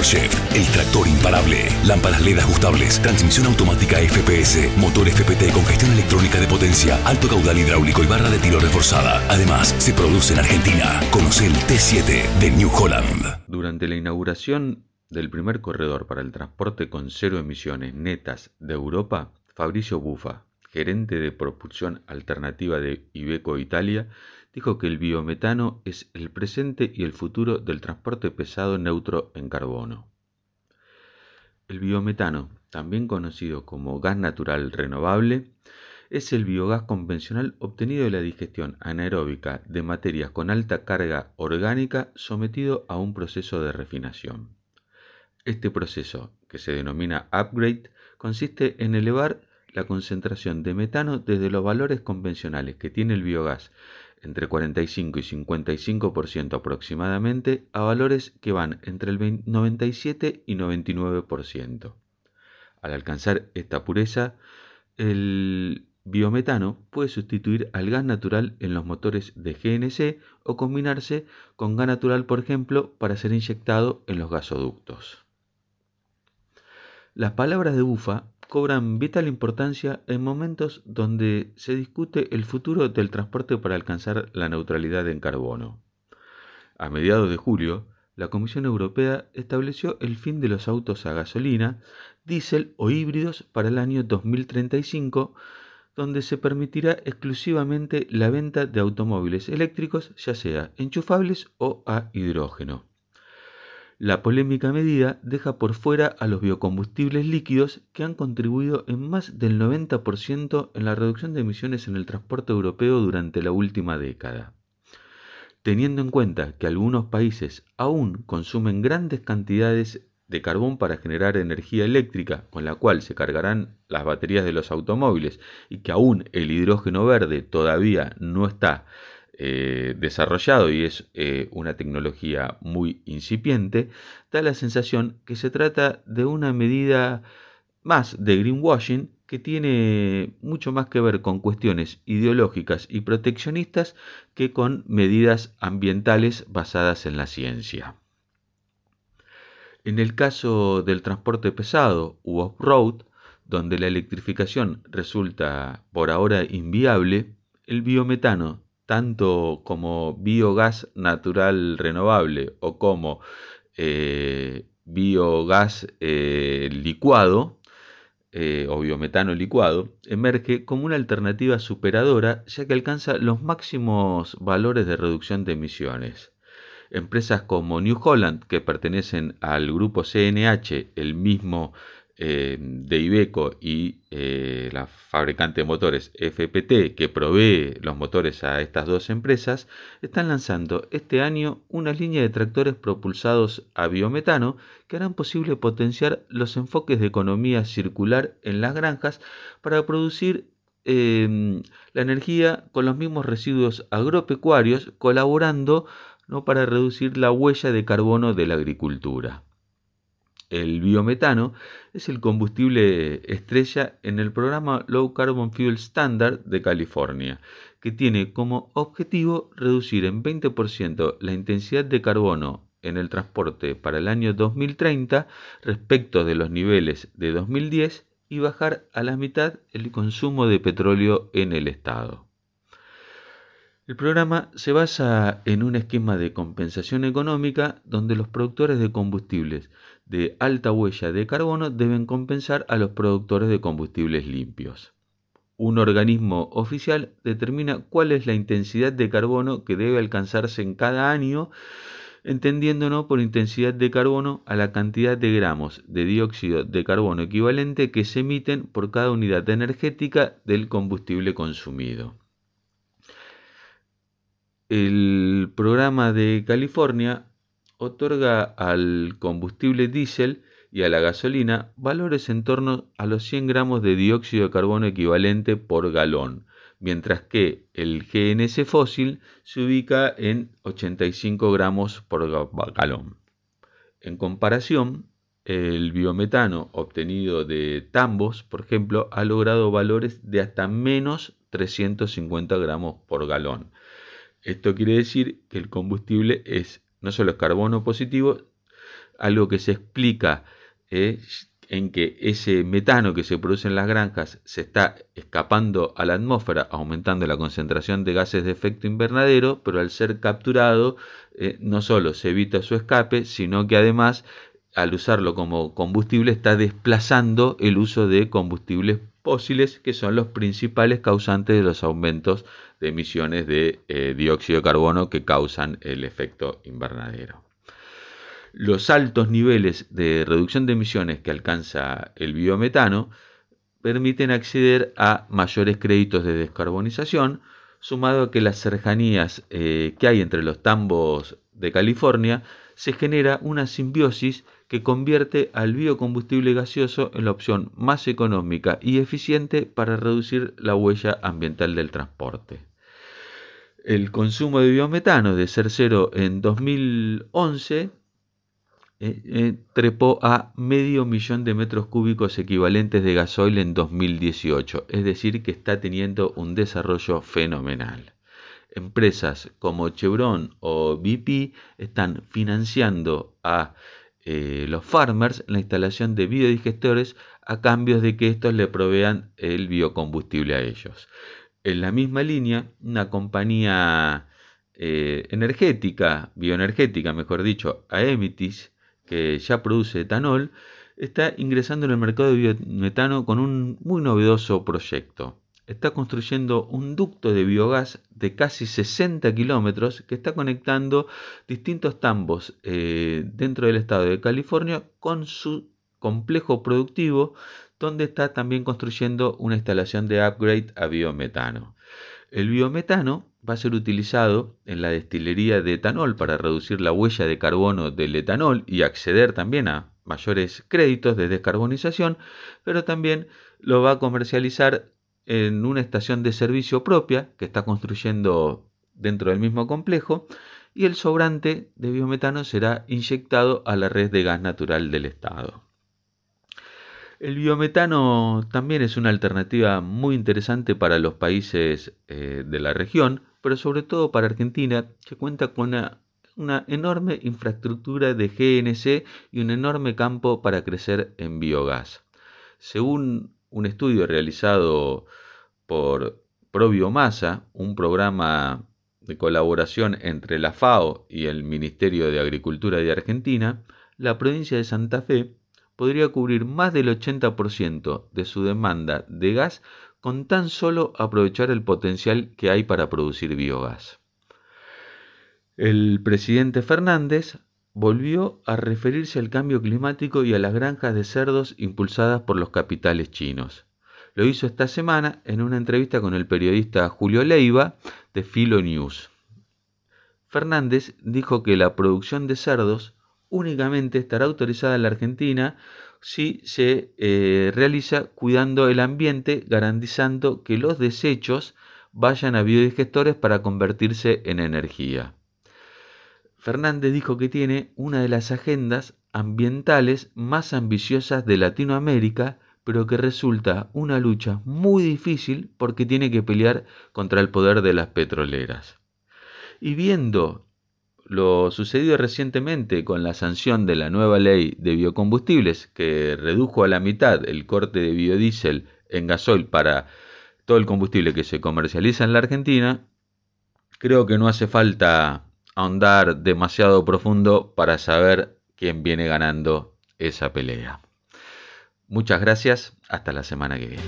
PowerChef, el tractor imparable. Lámparas LED ajustables, transmisión automática FPS, motor FPT con gestión electrónica de potencia, alto caudal hidráulico y barra de tiro reforzada. Además, se produce en Argentina. Conoce el T7 de New Holland. Durante la inauguración del primer corredor para el transporte con cero emisiones netas de Europa, Fabricio Bufa, gerente de propulsión alternativa de Iveco Italia, dijo que el biometano es el presente y el futuro del transporte pesado neutro en carbono. El biometano, también conocido como gas natural renovable, es el biogás convencional obtenido de la digestión anaeróbica de materias con alta carga orgánica sometido a un proceso de refinación. Este proceso, que se denomina upgrade, consiste en elevar la concentración de metano desde los valores convencionales que tiene el biogás entre 45 y 55% aproximadamente a valores que van entre el 97 y 99%. Al alcanzar esta pureza, el biometano puede sustituir al gas natural en los motores de GNC o combinarse con gas natural, por ejemplo, para ser inyectado en los gasoductos. Las palabras de Bufa cobran vital importancia en momentos donde se discute el futuro del transporte para alcanzar la neutralidad en carbono. A mediados de julio, la Comisión Europea estableció el fin de los autos a gasolina, diésel o híbridos para el año 2035, donde se permitirá exclusivamente la venta de automóviles eléctricos, ya sea enchufables o a hidrógeno. La polémica medida deja por fuera a los biocombustibles líquidos que han contribuido en más del 90% en la reducción de emisiones en el transporte europeo durante la última década. Teniendo en cuenta que algunos países aún consumen grandes cantidades de carbón para generar energía eléctrica con la cual se cargarán las baterías de los automóviles y que aún el hidrógeno verde todavía no está eh, desarrollado y es eh, una tecnología muy incipiente, da la sensación que se trata de una medida más de greenwashing que tiene mucho más que ver con cuestiones ideológicas y proteccionistas que con medidas ambientales basadas en la ciencia. En el caso del transporte pesado u off-road, donde la electrificación resulta por ahora inviable, el biometano tanto como biogás natural renovable o como eh, biogás eh, licuado eh, o biometano licuado, emerge como una alternativa superadora ya que alcanza los máximos valores de reducción de emisiones. Empresas como New Holland, que pertenecen al grupo CNH, el mismo eh, de Iveco y eh, la fabricante de motores FPT que provee los motores a estas dos empresas están lanzando este año una línea de tractores propulsados a biometano que harán posible potenciar los enfoques de economía circular en las granjas para producir em, la energía con los mismos residuos agropecuarios colaborando ¿no? para reducir la huella de carbono de la agricultura. El biometano es el combustible estrella en el programa Low Carbon Fuel Standard de California, que tiene como objetivo reducir en 20% la intensidad de carbono en el transporte para el año 2030 respecto de los niveles de 2010 y bajar a la mitad el consumo de petróleo en el estado. El programa se basa en un esquema de compensación económica donde los productores de combustibles de alta huella de carbono deben compensar a los productores de combustibles limpios. Un organismo oficial determina cuál es la intensidad de carbono que debe alcanzarse en cada año, entendiéndonos por intensidad de carbono a la cantidad de gramos de dióxido de carbono equivalente que se emiten por cada unidad energética del combustible consumido. El programa de California otorga al combustible diésel y a la gasolina valores en torno a los 100 gramos de dióxido de carbono equivalente por galón, mientras que el GNS fósil se ubica en 85 gramos por galón. En comparación, el biometano obtenido de tambos, por ejemplo, ha logrado valores de hasta menos 350 gramos por galón. Esto quiere decir que el combustible es no solo es carbono positivo, algo que se explica eh, en que ese metano que se produce en las granjas se está escapando a la atmósfera, aumentando la concentración de gases de efecto invernadero, pero al ser capturado eh, no solo se evita su escape, sino que además al usarlo como combustible está desplazando el uso de combustibles fósiles que son los principales causantes de los aumentos de emisiones de eh, dióxido de carbono que causan el efecto invernadero. Los altos niveles de reducción de emisiones que alcanza el biometano permiten acceder a mayores créditos de descarbonización, sumado a que las cercanías eh, que hay entre los tambos de California se genera una simbiosis que convierte al biocombustible gaseoso en la opción más económica y eficiente para reducir la huella ambiental del transporte. El consumo de biometano de ser cero en 2011 eh, eh, trepó a medio millón de metros cúbicos equivalentes de gasoil en 2018, es decir, que está teniendo un desarrollo fenomenal. Empresas como Chevron o BP están financiando a eh, los farmers la instalación de biodigestores a cambio de que estos le provean el biocombustible a ellos. En la misma línea, una compañía energética, bioenergética, mejor dicho, Aemitis, que ya produce etanol, está ingresando en el mercado de biometano con un muy novedoso proyecto. Está construyendo un ducto de biogás de casi 60 kilómetros que está conectando distintos tambos eh, dentro del estado de California con su complejo productivo, donde está también construyendo una instalación de upgrade a biometano. El biometano va a ser utilizado en la destilería de etanol para reducir la huella de carbono del etanol y acceder también a mayores créditos de descarbonización, pero también lo va a comercializar en una estación de servicio propia que está construyendo dentro del mismo complejo y el sobrante de biometano será inyectado a la red de gas natural del Estado. El biometano también es una alternativa muy interesante para los países eh, de la región, pero sobre todo para Argentina, que cuenta con una, enorme infraestructura de GNC y un enorme campo para crecer en biogás. Según un estudio realizado por ProBiomasa, un programa de colaboración entre la FAO y el Ministerio de Agricultura de Argentina, la provincia de Santa Fe podría cubrir más del 80% de su demanda de gas con tan solo aprovechar el potencial que hay para producir biogás. El presidente Fernández volvió a referirse al cambio climático y a las granjas de cerdos impulsadas por los capitales chinos. Lo hizo esta semana en una entrevista con el periodista Julio Leiva de Filo News. Fernández dijo que la producción de cerdos únicamente estará autorizada en la Argentina si se eh, realiza cuidando el ambiente, garantizando que los desechos vayan a biodigestores para convertirse en energía. Fernández dijo que tiene una de las agendas ambientales más ambiciosas de Latinoamérica, pero que resulta una lucha muy difícil porque tiene que pelear contra el poder de las petroleras. Y viendo lo sucedido recientemente con la sanción de la nueva ley de biocombustibles que redujo a la mitad el corte de biodiesel en gasoil para todo el combustible que se comercializa en la Argentina, creo que no hace falta ahondar demasiado profundo para saber quién viene ganando esa pelea. Muchas gracias, hasta la semana que viene.